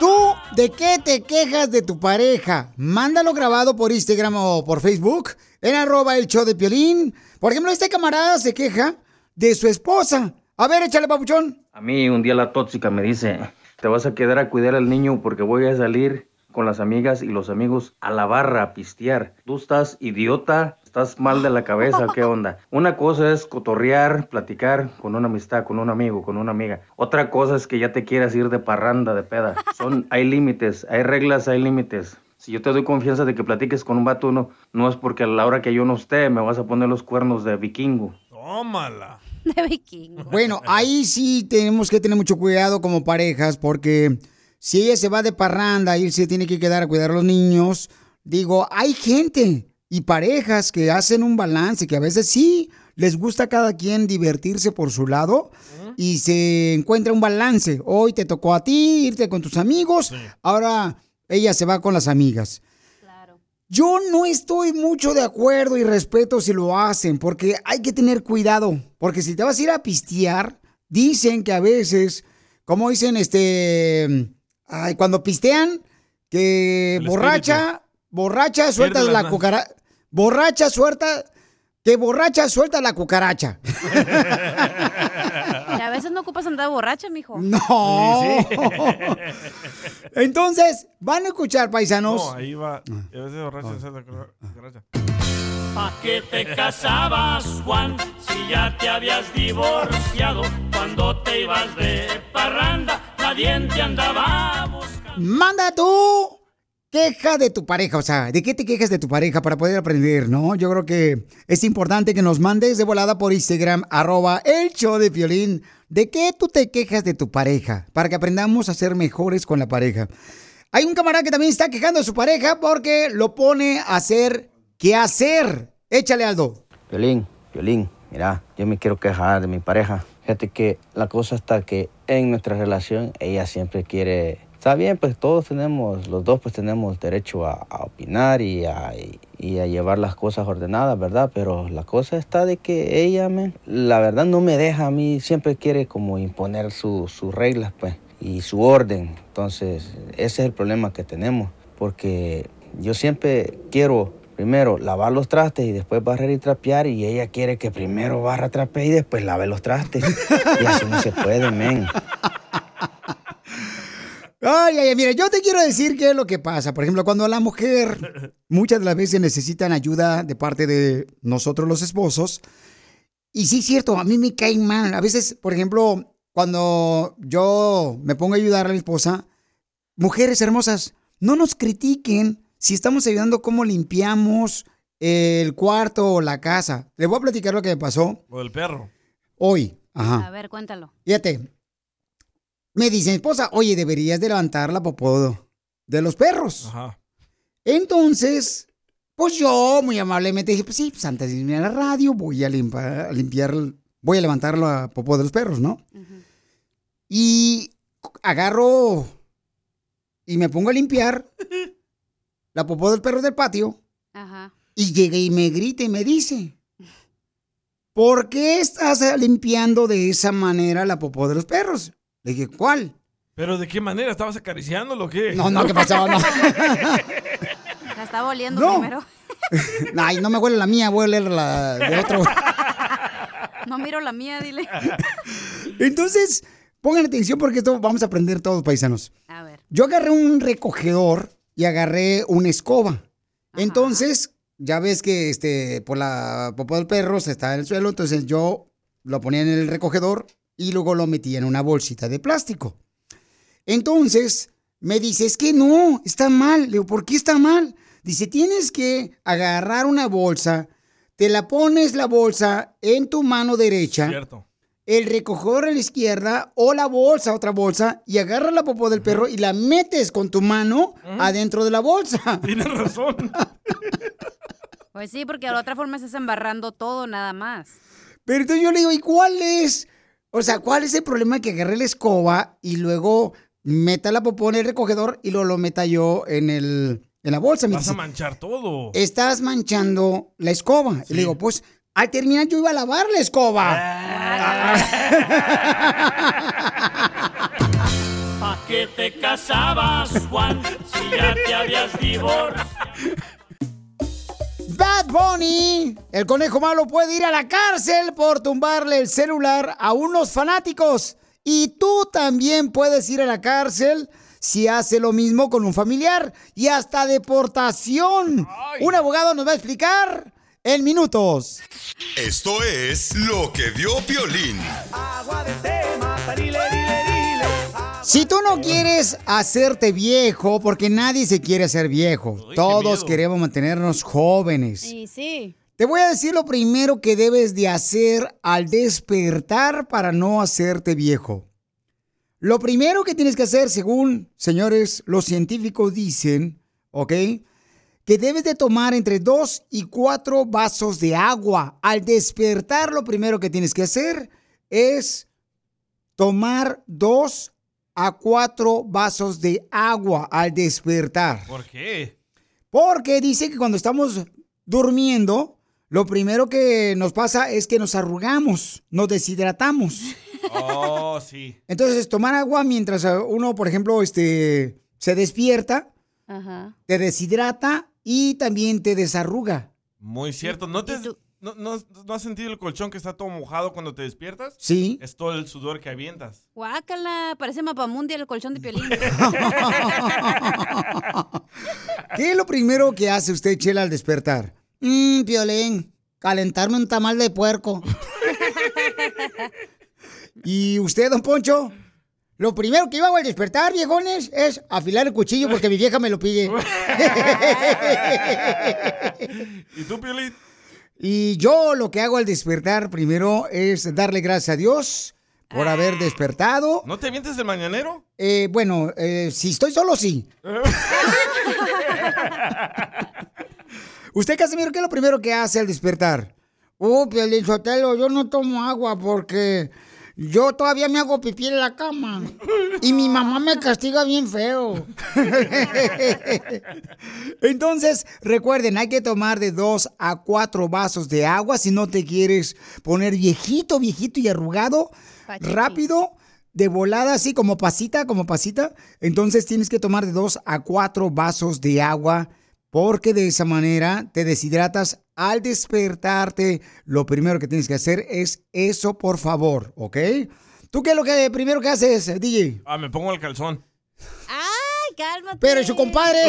Speaker 3: ¿Tú de qué te quejas de tu pareja? Mándalo grabado por Instagram o por Facebook en arroba el show de Piolín. Por ejemplo, este camarada se queja de su esposa. A ver, échale, papuchón.
Speaker 20: A mí un día la tóxica me dice, te vas a quedar a cuidar al niño porque voy a salir con las amigas y los amigos a la barra a pistear. Tú estás idiota, estás mal de la cabeza, ¿qué onda? Una cosa es cotorrear, platicar con una amistad, con un amigo, con una amiga. Otra cosa es que ya te quieras ir de parranda, de peda. Son, hay límites, hay reglas, hay límites. Si yo te doy confianza de que platiques con un vato, no, no es porque a la hora que yo no esté me vas a poner los cuernos de vikingo.
Speaker 4: Tómala.
Speaker 11: De vikingo.
Speaker 3: Bueno, ahí sí tenemos que tener mucho cuidado como parejas porque si ella se va de parranda y él se tiene que quedar a cuidar a los niños, digo, hay gente y parejas que hacen un balance, que a veces sí les gusta a cada quien divertirse por su lado y se encuentra un balance. Hoy te tocó a ti irte con tus amigos, ahora ella se va con las amigas. Yo no estoy mucho de acuerdo y respeto si lo hacen, porque hay que tener cuidado. Porque si te vas a ir a pistear, dicen que a veces, como dicen, este, ay, cuando pistean, que
Speaker 10: El
Speaker 3: borracha, borracha suelta
Speaker 10: Pierde
Speaker 3: la cucaracha, borracha suelta, que borracha suelta la cucaracha.
Speaker 11: Y a veces no ocupas andar borracha, mijo.
Speaker 3: No. Entonces, van a escuchar, paisanos.
Speaker 4: No, ahí va. A veces borracha se hace cucaracha.
Speaker 2: ¿Pa qué te casabas, Juan, si ya te habías divorciado? Cuando te ibas de parranda, nadie te andaba buscando.
Speaker 3: Manda tú queja de tu pareja, o sea, ¿de qué te quejas de tu pareja para poder aprender, no? Yo creo que es importante que nos mandes de volada por Instagram, arroba el show de violín. ¿De qué tú te quejas de tu pareja? Para que aprendamos a ser mejores con la pareja. Hay un camarada que también está quejando de su pareja porque lo pone a hacer qué hacer. Échale, Aldo.
Speaker 20: Violín, Violín, mira, yo me quiero quejar de mi pareja. Fíjate que la cosa está que en nuestra relación ella siempre quiere... Está bien, pues todos tenemos, los dos pues tenemos derecho a, a opinar y a, y- a llevar las cosas ordenadas, ¿verdad? Pero la cosa está de que ella, me, la verdad no me deja a mí, siempre quiere como imponer su- sus reglas, pues, y su orden. Entonces, ese es el problema que tenemos, porque yo siempre quiero primero lavar los trastes y después barrer y trapear y ella quiere que primero barra, trapee y después lave los trastes. Y así no se puede, men.
Speaker 3: Ay, ay, ay, mira, yo te quiero decir qué es lo que pasa. Por ejemplo, cuando la mujer muchas de las veces necesitan ayuda de parte de nosotros los esposos. Y sí, es cierto, a mí me cae mal. A veces, por ejemplo, cuando yo me pongo a ayudar a mi esposa, mujeres hermosas, no nos critiquen si estamos ayudando cómo limpiamos el cuarto o la casa. Les voy a platicar lo que me pasó
Speaker 4: O el perro.
Speaker 3: hoy. Ajá.
Speaker 11: A ver, cuéntalo.
Speaker 3: Fíjate, me dice mi esposa, oye, deberías de levantar la popó de los perros.
Speaker 4: Ajá.
Speaker 3: Entonces, pues yo muy amablemente dije, pues sí, pues antes de irme a la radio voy a limpiar, a limpiar voy a levantar la popó de los perros, ¿no? Y agarro y me pongo a limpiar la popó del perro del patio
Speaker 11: Ajá.
Speaker 3: y llega y me grita y me dice, ¿por qué estás limpiando de esa manera la popó de los perros? Le dije, ¿cuál?
Speaker 4: ¿Pero de qué manera? ¿Estabas acariciándolo o qué?
Speaker 3: No, no, ¿qué pasó? No.
Speaker 11: La estaba oliendo
Speaker 3: No.
Speaker 11: primero.
Speaker 3: Ay, no me huele la mía, voy a oler la de otro.
Speaker 11: No miro la mía, dile.
Speaker 3: Entonces, Pongan atención porque esto vamos a aprender todos, paisanos.
Speaker 11: A ver.
Speaker 3: Yo agarré un recogedor y agarré una escoba. Entonces, ya ves que este, por la popó del perro se está en el suelo, entonces yo lo ponía en el recogedor y luego lo metía en una bolsita de plástico. Entonces, me dice, es que no, está mal. Le digo, ¿por qué está mal? Dice, tienes que agarrar una bolsa, te la pones la bolsa en tu mano derecha,
Speaker 4: Cierto.
Speaker 3: el recogedor a la izquierda o la bolsa, otra bolsa, y agarras la popó del perro y la metes con tu mano adentro de la bolsa.
Speaker 4: Tienes razón.
Speaker 11: Pues sí, porque de la otra forma estás embarrando todo nada más.
Speaker 3: Pero entonces yo le digo, ¿y cuál es? O sea, ¿cuál es el problema que agarré la escoba y luego meta la popó en el recogedor y luego lo meta yo en, el, en la bolsa? Me
Speaker 4: Vas a manchar todo.
Speaker 3: estás manchando la escoba. Y le digo, pues al terminar yo iba a lavar la escoba.
Speaker 2: ¿Pa qué te casabas, Juan, si ya te habías divorciado?
Speaker 3: Bad Bunny, el conejo malo puede ir a la cárcel por tumbarle el celular a unos fanáticos. Y tú también puedes ir a la cárcel si hace lo mismo con un familiar y hasta deportación. Un abogado nos va a explicar en minutos.
Speaker 1: Esto es lo que vio Piolín.
Speaker 3: Si tú no quieres hacerte viejo, porque nadie se quiere hacer viejo, todos queremos mantenernos jóvenes.
Speaker 11: Sí, sí.
Speaker 3: Te voy a decir lo primero que debes de hacer al despertar para no hacerte viejo. Lo primero que tienes que hacer, según, señores, los científicos dicen, ¿ok? Que debes de tomar entre 2 y 4 vasos de agua. Al despertar, lo primero que tienes que hacer es tomar 2 a 4 vasos de agua al despertar.
Speaker 4: ¿Por qué?
Speaker 3: Porque dice que cuando estamos durmiendo, lo primero que nos pasa es que nos arrugamos, nos deshidratamos.
Speaker 4: Oh, sí.
Speaker 3: Entonces, tomar agua mientras uno, por ejemplo, este, se despierta,
Speaker 11: Ajá.
Speaker 3: te deshidrata y también te desarruga.
Speaker 4: Muy cierto. ¿No, te, no, no- no has sentido el colchón que está todo mojado cuando te despiertas?
Speaker 3: Sí.
Speaker 4: Es todo el sudor que avientas.
Speaker 11: Guácala, parece mapamundia el colchón de piolín.
Speaker 3: ¿Qué es lo primero que hace usted, Chela, al despertar? Mmm, Piolín, calentarme un tamal de puerco. ¿Y usted, don Poncho? Lo primero que yo hago al despertar, viejones, es afilar el cuchillo porque mi vieja me lo pide.
Speaker 4: ¿Y tú, Piolín?
Speaker 3: Y yo lo que hago al despertar primero es darle gracias a Dios por haber despertado.
Speaker 4: ¿No te avientes el mañanero?
Speaker 3: Eh, bueno, eh, si estoy solo, sí. ¿Usted, Casimiro, qué es lo primero que hace al despertar? Uh, Piolín Sotelo, yo no tomo agua porque yo todavía me hago pipí en la cama. Y mi mamá me castiga bien feo. Entonces, recuerden, hay que tomar de dos a cuatro vasos de agua si no te quieres poner viejito, viejito y arrugado. Rápido, de volada, así como pasita, como pasita. Entonces tienes que tomar de dos a cuatro vasos de agua porque de esa manera te deshidratas al despertarte. Lo primero que tienes que hacer es eso, por favor, ¿ok? ¿Tú qué es lo que primero que haces, DJ?
Speaker 4: Ah, me pongo el calzón.
Speaker 11: ¡Ay, cálmate!
Speaker 3: Pero su compadre.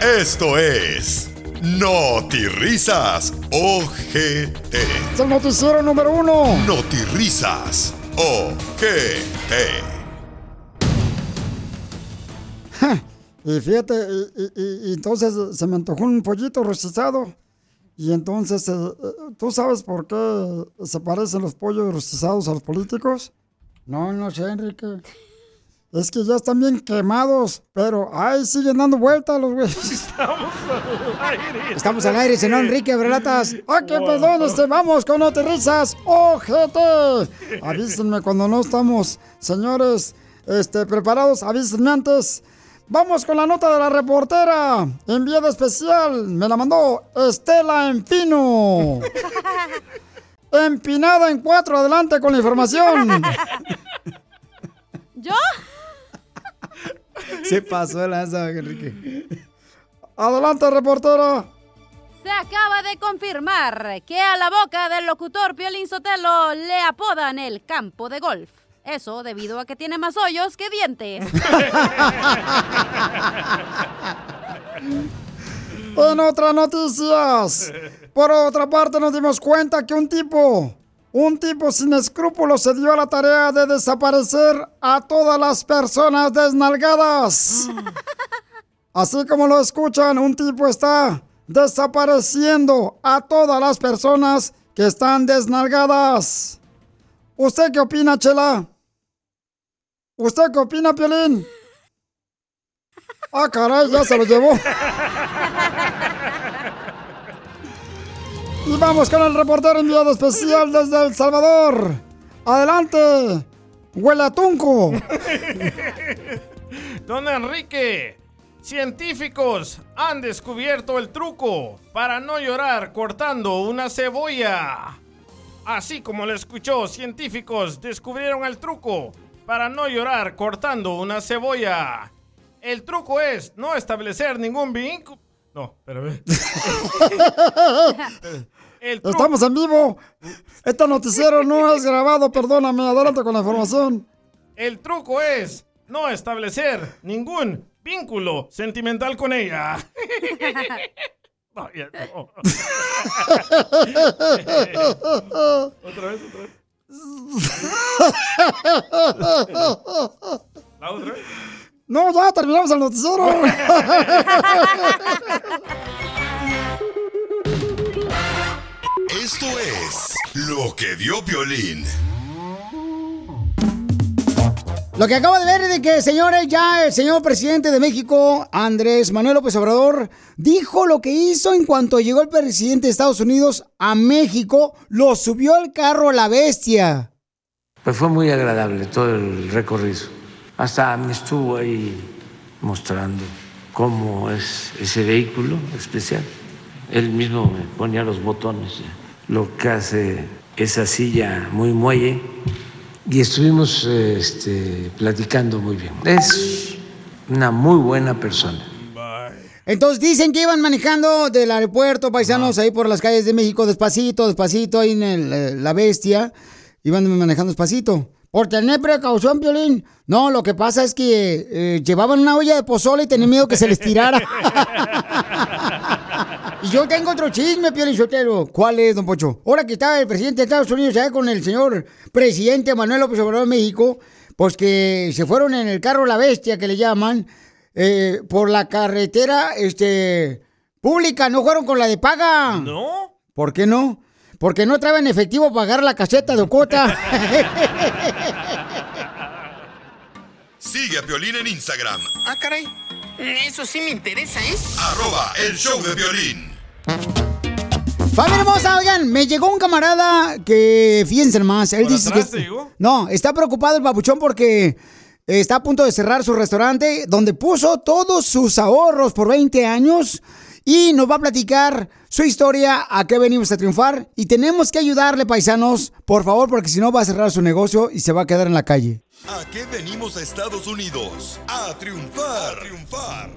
Speaker 1: Esto es Risas OGT.
Speaker 3: Es el noticiero número uno.
Speaker 1: Risas OGT.
Speaker 3: Y fíjate, y, y- y- y entonces se me antojó un pollito rostizado. Y entonces, eh, eh, ¿tú sabes por qué se parecen los pollos rostizados a los políticos? No, no sé, Enrique. Es que ya están bien quemados, pero ay, siguen dando vueltas los güeyes.
Speaker 4: Estamos al aire.
Speaker 3: Estamos al aire, señor Enrique Abrelatas. ¡Ah, qué perdón! Este, vamos con no te risas. ¡Ojete! Avísenme cuando no estamos, señores, este, preparados. Avísenme antes. Vamos con la nota de la reportera. Enviada especial. Me la mandó Estela Empino. Empinada en cuatro. Adelante con la información.
Speaker 11: ¿Yo?
Speaker 3: Se pasó de lanza, Enrique. Adelante, reportera.
Speaker 11: Se acaba de confirmar que a la boca del locutor Piolín Sotelo le apodan el campo de golf. Eso debido a que tiene más hoyos que dientes.
Speaker 3: En otras noticias, por otra parte nos dimos cuenta que un tipo, un tipo sin escrúpulos se dio a la tarea de desaparecer a todas las personas desnalgadas. Así como lo escuchan, un tipo está desapareciendo a todas las personas que están desnalgadas. ¿Usted qué opina, Chela? ¿Usted qué opina, Piolín? Ah, caray, ya se lo llevó. Y vamos con el reportero enviado especial desde El Salvador. Adelante, huele a tunco.
Speaker 4: Don Enrique, científicos han descubierto el truco para no llorar cortando una cebolla. Así como lo escuchó, científicos descubrieron el truco para no llorar cortando una cebolla. El truco es no establecer ningún vínculo. No, pero
Speaker 3: Estamos en vivo. Este noticiero no es grabado, perdóname. Adelante con la información.
Speaker 4: El truco es no establecer ningún vínculo sentimental con ella. No, ya no. otra vez, otra vez. ¿La otra vez?
Speaker 3: No, ya terminamos el noticiero.
Speaker 1: Esto es lo que vio Piolín.
Speaker 3: Lo que acabo de ver es de que, señores, ya el señor presidente de México, Andrés Manuel López Obrador, dijo lo que hizo en cuanto llegó el presidente de Estados Unidos a México, lo subió al carro la bestia.
Speaker 21: Pues fue muy agradable todo el recorrido. Hasta me estuvo ahí mostrando cómo es ese vehículo especial. Él mismo me ponía los botones, lo que hace esa silla muy muelle. Y estuvimos este, platicando muy bien. Es una muy buena persona.
Speaker 3: Entonces dicen que iban manejando del aeropuerto, paisanos, ahí por las calles de México, despacito, despacito, ahí en el, eh, la bestia. Iban manejando despacito. Por tener precaución, Piolín. No, lo que pasa es que eh, llevaban una olla de pozole y tenían miedo que se les tirara. y yo tengo otro chisme, Piolín Sotelo. ¿Cuál es, don Pocho? Ahora que está el presidente de Estados Unidos allá con el señor presidente Manuel López Obrador de México, pues que se fueron en el carro La Bestia, que le llaman, eh, por la carretera este, pública, no fueron con la de paga.
Speaker 4: ¿No?
Speaker 3: ¿Por qué no? Porque no traen efectivo para pagar la caseta de Ocota.
Speaker 1: Sigue a Piolín en Instagram,
Speaker 22: Ah, caray. Eso sí me interesa, ¿eh?
Speaker 1: arroba el show de Piolín.
Speaker 3: Familia hermosa, oigan, me llegó un camarada que, fíjense más, él
Speaker 4: ¿Por
Speaker 3: dice
Speaker 4: atrás
Speaker 3: que...
Speaker 4: te llegó?
Speaker 3: No, está preocupado el papuchón porque está a punto de cerrar su restaurante donde puso todos sus ahorros por 20 años y nos va a platicar su historia, a qué venimos a triunfar y tenemos que ayudarle, paisanos, por favor, porque si no va a cerrar su negocio y se va a quedar en la calle.
Speaker 1: ¿A qué venimos a Estados Unidos? A triunfar. A triunfar.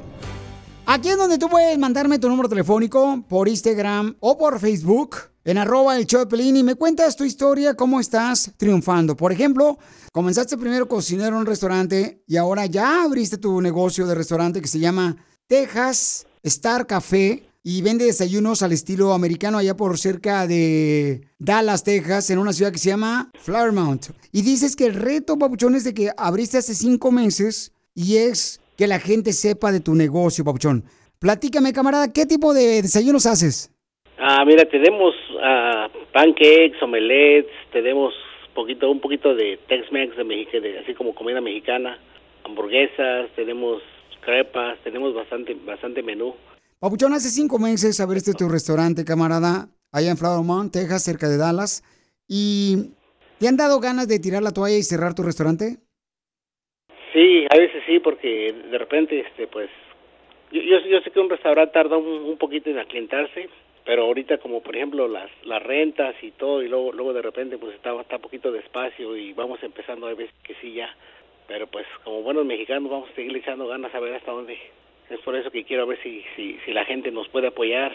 Speaker 3: Aquí es donde tú puedes mandarme tu número telefónico por Instagram o por Facebook en arroba el show de Pelín y me cuentas tu historia, cómo estás triunfando. Por ejemplo, comenzaste primero cocinero en un restaurante y ahora ya abriste tu negocio de restaurante que se llama Texas Star Café y vende desayunos al estilo americano allá por cerca de Dallas, Texas, en una ciudad que se llama Flowermount. Y dices que el reto, papuchón, es de que abriste hace cinco meses y es que la gente sepa de tu negocio, papuchón. Platícame, camarada, ¿qué tipo de desayunos haces?
Speaker 23: Ah, mira, tenemos ah, pancakes, omelets, tenemos poquito, un poquito de Tex-Mex de de, así como comida mexicana. hamburguesas, tenemos crepas, tenemos bastante bastante menú.
Speaker 3: Papuchón, hace cinco meses abriste tu restaurante, camarada, allá en Flower Mound, Texas, cerca de Dallas. ¿Y te han dado ganas de tirar la toalla y cerrar tu restaurante?
Speaker 23: Sí, a veces sí, porque de repente, este, pues, yo, yo, yo sé que un restaurante tarda un, un poquito en aclientarse, pero ahorita como por ejemplo las las rentas y todo y luego luego de repente pues está está un poquito despacio y vamos empezando a veces que sí ya, pero pues como buenos mexicanos vamos a seguir echando ganas a ver hasta dónde. Es por eso que quiero ver si si si la gente nos puede apoyar,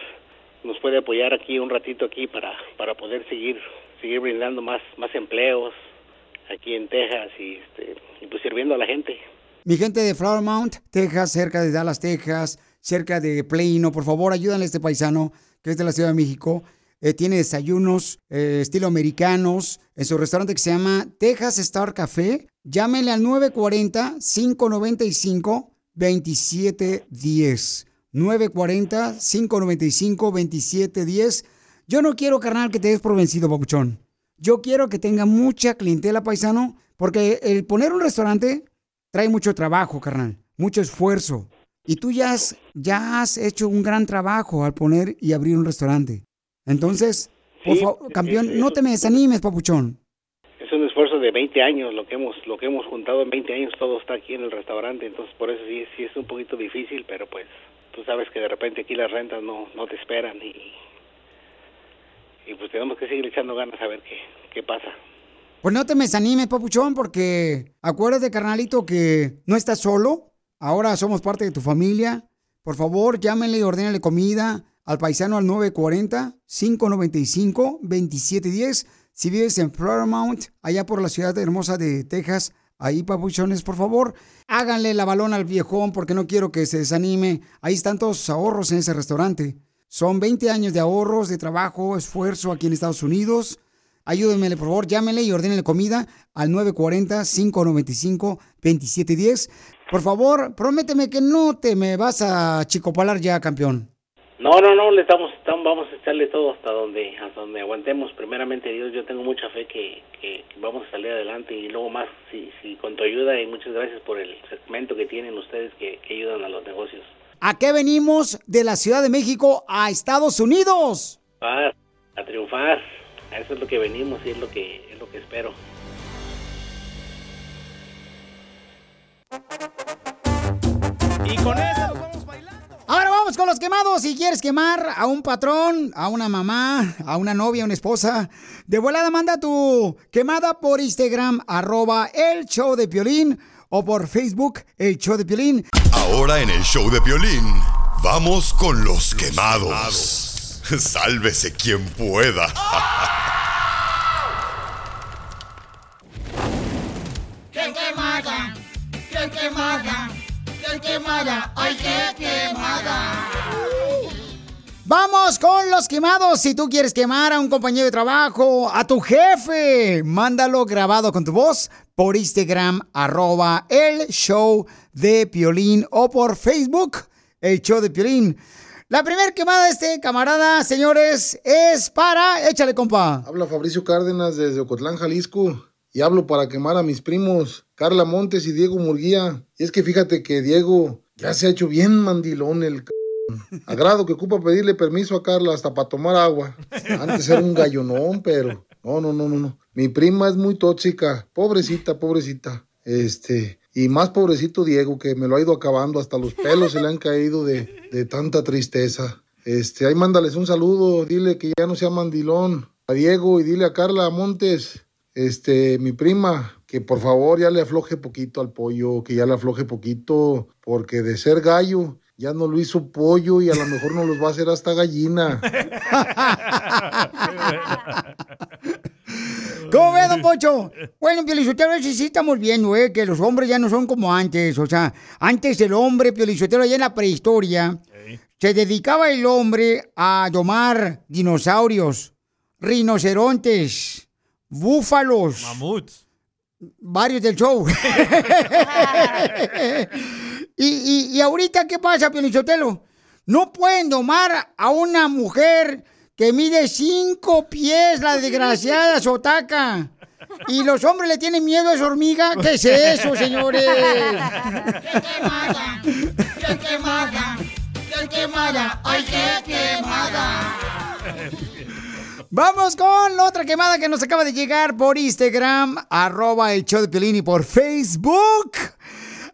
Speaker 23: nos puede apoyar aquí un ratito aquí para para poder seguir seguir brindando más más empleos aquí en Texas y este y pues sirviendo a la gente.
Speaker 3: Mi gente de Flower Mount, Texas, cerca de Dallas, Texas, cerca de Plano, por favor, ayúdenle a este paisano que es de la Ciudad de México. Eh, tiene desayunos eh, estilo americanos en su restaurante que se llama Texas Star Café. Llámenle al 940-595-2710. 940-595-2710. Yo no quiero, carnal, que te des por vencido, papuchón. Yo quiero que tenga mucha clientela paisano, porque el poner un restaurante trae mucho trabajo, carnal, mucho esfuerzo. Y tú ya has, ya has hecho un gran trabajo al poner y abrir un restaurante. Entonces, por favor, campeón, no te me desanimes, papuchón.
Speaker 23: Es un esfuerzo de 20 años lo que hemos lo que hemos juntado en 20 años todo está aquí en el restaurante, entonces por eso sí sí es un poquito difícil, pero pues tú sabes que de repente aquí las rentas no no te esperan y y pues tenemos que seguir echando ganas a ver qué qué pasa.
Speaker 3: Pues no te me desanimes, papuchón, porque acuérdate, carnalito, que no estás solo. Ahora somos parte de tu familia. Por favor, llámenle y ordénale comida al paisano al 940-595-2710. Si vives en Flowermount, allá por la ciudad hermosa de Texas, ahí, papuchones, por favor, háganle la balón al viejón porque no quiero que se desanime. Ahí están todos sus ahorros en ese restaurante. Son 20 años de ahorros, de trabajo, esfuerzo aquí en Estados Unidos. Ayúdenmele, por favor, llámenle y ordénenle comida al 940-595-2710. Por favor, prométeme que no te me vas a chicopalar ya, campeón.
Speaker 23: No, no, no, le estamos, estamos vamos a echarle todo hasta donde hasta donde aguantemos. Primeramente Dios, yo tengo mucha fe que, que vamos a salir adelante y luego más si si con tu ayuda y muchas gracias por el segmento que tienen ustedes que, que ayudan a los negocios.
Speaker 3: ¿A qué venimos de la Ciudad de México a Estados Unidos?
Speaker 23: a, a triunfar. A eso es lo que venimos y es lo que es lo que espero.
Speaker 4: Y con eso
Speaker 3: Ahora vamos con los quemados. Si quieres quemar a un patrón, a una mamá, a una novia, a una esposa, de volada manda tu quemada por Instagram, arroba el show de Piolín, o por Facebook, el show de Piolín.
Speaker 1: Ahora en el show de Piolín, vamos con los quemados. Sálvese quien pueda.
Speaker 10: quemada! ¡Ay, qué quemada!
Speaker 3: Vamos con los quemados. Si tú quieres quemar a un compañero de trabajo, a tu jefe, mándalo grabado con tu voz por Instagram, arroba el show de Piolín o por Facebook, el show de Piolín. La primera quemada de este camarada, señores, es para... Échale, compa.
Speaker 24: Habla Fabricio Cárdenas desde Ocotlán, Jalisco. Y hablo para quemar a mis primos, Carla Montes y Diego Murguía. Y es que fíjate que Diego ya se ha hecho bien mandilón el c... A grado que ocupa pedirle permiso a Carla hasta para tomar agua. Antes era un gallonón, pero no, no, no, no, no. Mi prima es muy tóxica. Pobrecita, pobrecita. Este, y más pobrecito Diego, que me lo ha ido acabando. Hasta los pelos se le han caído de, de tanta tristeza. Este, ahí mándales un saludo. Dile que ya no sea mandilón. A Diego y dile a Carla Montes, este, mi prima, que por favor ya le afloje poquito al pollo, que ya le afloje poquito, porque de ser gallo ya no lo hizo pollo y a lo mejor no los va a hacer hasta gallina.
Speaker 3: ¿Cómo ve, don Pocho? Bueno, Piolizotero, sí, sí estamos viendo, ¿eh? Que los hombres ya no son como antes. O sea, antes el hombre, Piolizotero, allá en la prehistoria, se dedicaba el hombre a domar dinosaurios, rinocerontes, búfalos.
Speaker 4: Mamuts.
Speaker 3: Varios del show. y, y, y ahorita, ¿qué pasa, Piolizotelo? No pueden domar a una mujer que mide cinco pies, la desgraciada Sotaca. Y los hombres le tienen miedo a esa hormiga. ¿Qué es eso, señores?
Speaker 10: ¡Qué quemada! ¡Qué quemada! ¡Qué quemada! ¡Ay, qué quemada!
Speaker 3: Vamos con la otra quemada que nos acaba de llegar por Instagram, arroba el show de por Facebook.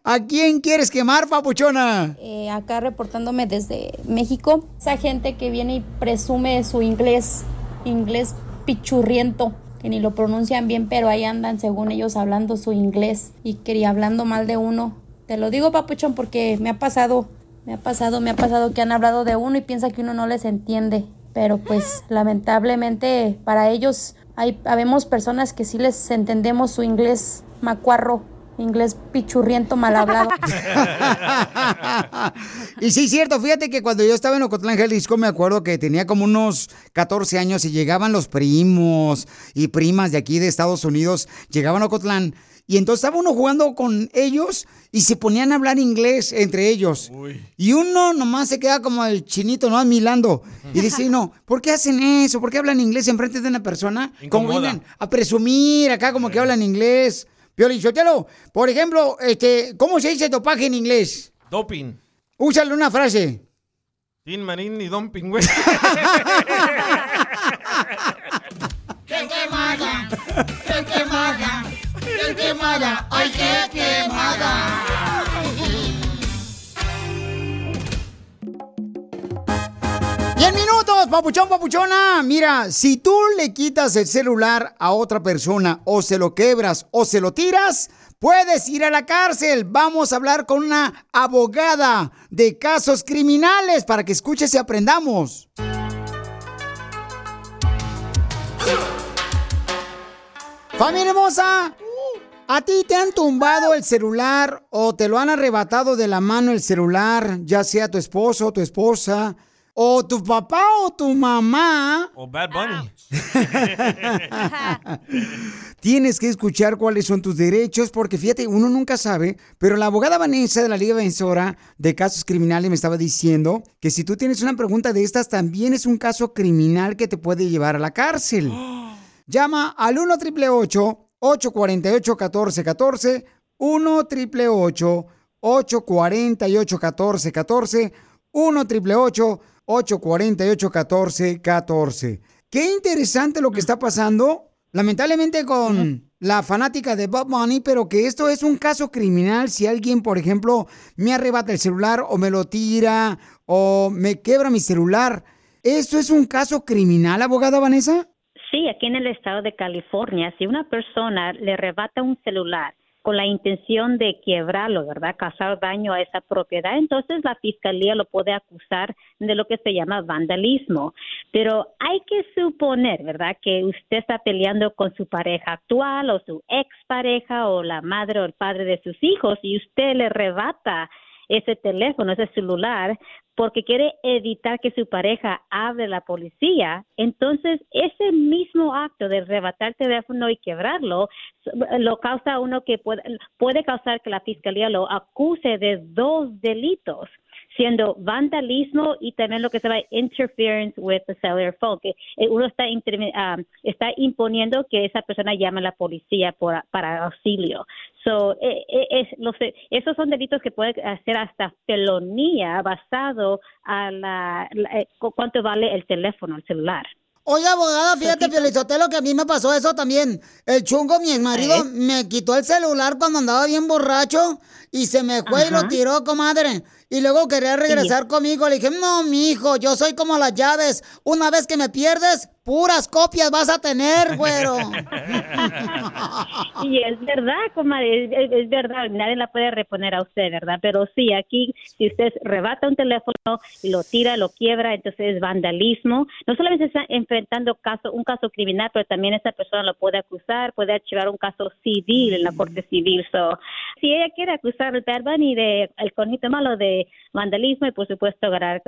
Speaker 3: ¿A quién quieres quemar, papuchona?
Speaker 14: Eh, acá reportándome desde México. Esa gente que viene y presume su inglés, inglés pichurriento, que ni lo pronuncian bien, pero ahí andan según ellos hablando su inglés y quería hablando mal de uno. Te lo digo, papuchón, porque me ha pasado, me ha pasado, me ha pasado que han hablado de uno y piensa que uno no les entiende. Pero pues lamentablemente para ellos hay habemos personas que sí les entendemos su inglés macuarro, inglés pichurriento mal hablado.
Speaker 3: Y sí, cierto, fíjate que cuando yo estaba en Ocotlán, Jalisco, me acuerdo que tenía como unos 14 años y llegaban los primos y primas de aquí de Estados Unidos, llegaban a Ocotlán. Y entonces estaba uno jugando con ellos y se ponían a hablar inglés entre ellos. Y uno nomás se queda como el chinito, ¿no? Milando. Y dice, no, ¿por qué hacen eso? ¿Por qué hablan inglés enfrente de una persona? Como
Speaker 4: Incomoda.
Speaker 3: vienen a presumir acá como que hablan inglés. Piolín Sotelo, por ejemplo, este, ¿cómo se dice topaje en inglés?
Speaker 4: Doping.
Speaker 3: Úsale una frase.
Speaker 4: Tin Marín y Don Pingüe.
Speaker 10: ¡Qué quemada! ¡Qué quemada! ¡Qué quemada! ¡Ay, qué quemada!
Speaker 3: 10 minutos, papuchón, papuchona. Mira, si tú le quitas el celular a otra persona o se lo quebras o se lo tiras, puedes ir a la cárcel. Vamos a hablar con una abogada de casos criminales para que escuches y aprendamos. Familia hermosa, ¿a ti te han tumbado el celular o te lo han arrebatado de la mano el celular, ya sea tu esposo o tu esposa, o tu papá o tu mamá?
Speaker 4: O Bad Bunny.
Speaker 3: Tienes que escuchar cuáles son tus derechos, porque fíjate, uno nunca sabe, pero la abogada Vanessa de la Liga Defensora de Casos Criminales me estaba diciendo que si tú tienes una pregunta de estas, también es un caso criminal que te puede llevar a la cárcel. Llama al 1 888 848 1414 1 888 848 1414 1 888 848 1414 Qué interesante lo que está pasando, lamentablemente con la fanática de Bob Money, pero que esto es un caso criminal. Si alguien, por ejemplo, me arrebata el celular o me lo tira o me quebra mi celular, ¿esto es un caso criminal, abogada Vanessa?
Speaker 25: Sí, aquí en el estado de California, si una persona le arrebata un celular con la intención de quebrarlo, ¿verdad? Causar daño a esa propiedad, entonces la fiscalía lo puede acusar de lo que se llama vandalismo. Pero hay que suponer, ¿verdad? Que usted está peleando con su pareja actual o su expareja o la madre o el padre de sus hijos y usted le arrebata ese teléfono, ese celular, porque quiere evitar que su pareja hable la policía, entonces ese mismo acto de arrebatar el teléfono y quebrarlo lo causa uno que puede, puede causar que la fiscalía lo acuse de dos delitos siendo vandalismo y también lo que se llama interference with the cellular phone, que eh, uno está, ah, está imponiendo que esa persona llame a la policía por, para auxilio. So, eh, eh, es, los, esos son delitos que pueden hacer hasta felonía basado a la, la- eh, cu- cuánto vale el teléfono, el celular.
Speaker 3: Oye, abogada, fíjate, Piolizotelo, que a mí me pasó eso también. El chungo, mi exmarido,
Speaker 25: ¿Eh?
Speaker 3: me quitó el celular cuando andaba bien borracho y se me fue y lo tiró, comadre. Y luego quería regresar conmigo. Le dije, no, mi hijo, yo soy como las llaves. Una vez que me pierdes, puras copias vas a tener, güero.
Speaker 25: Y es verdad, comadre, es, es- es verdad, nadie la puede reponer a usted, ¿verdad? Pero sí, aquí, si usted rebata un teléfono y lo tira, lo quiebra, entonces es vandalismo. No solamente está enfrentando caso, un caso criminal, pero también esa persona lo puede acusar, puede archivar un caso civil en la corte civil. So, si ella quiere acusar al Bad de el conejito malo de vandalismo y, por supuesto, ganar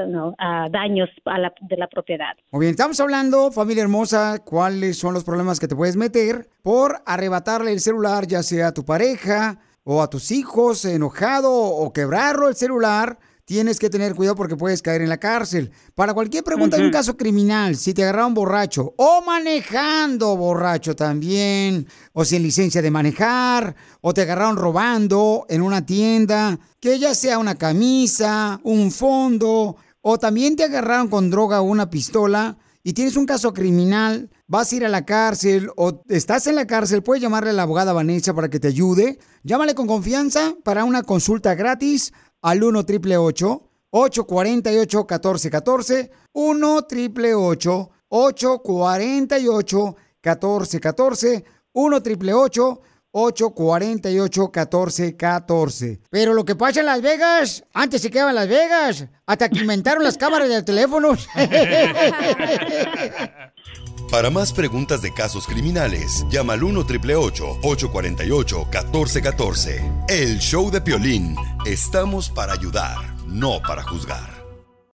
Speaker 25: daños a la, de la propiedad.
Speaker 3: Muy bien, estamos hablando, familia hermosa, cuáles son los problemas que te puedes meter por arrebatarle el celular, ya sea a tu pareja o a tus hijos, enojado o quebrarlo el celular. Tienes que tener cuidado porque puedes caer en la cárcel. Para cualquier pregunta de un caso criminal, si te agarraron borracho o manejando borracho también, o sin licencia de manejar, o te agarraron robando en una tienda, que ya sea una camisa, un fondo, o también te agarraron con droga o una pistola y tienes un caso criminal, vas a ir a la cárcel o estás en la cárcel, puedes llamarle a la abogada Vanessa para que te ayude. Llámale con confianza para una consulta gratis al 1 888 848 1414 1 888 848 1414 1 888 848-1414. Pero lo que pasa en Las Vegas, antes se quedaba en Las Vegas, hasta que inventaron las cámaras de teléfonos.
Speaker 1: Para más preguntas de casos criminales, llama al 1 848 1414 El show de Piolín. Estamos para ayudar, no para juzgar.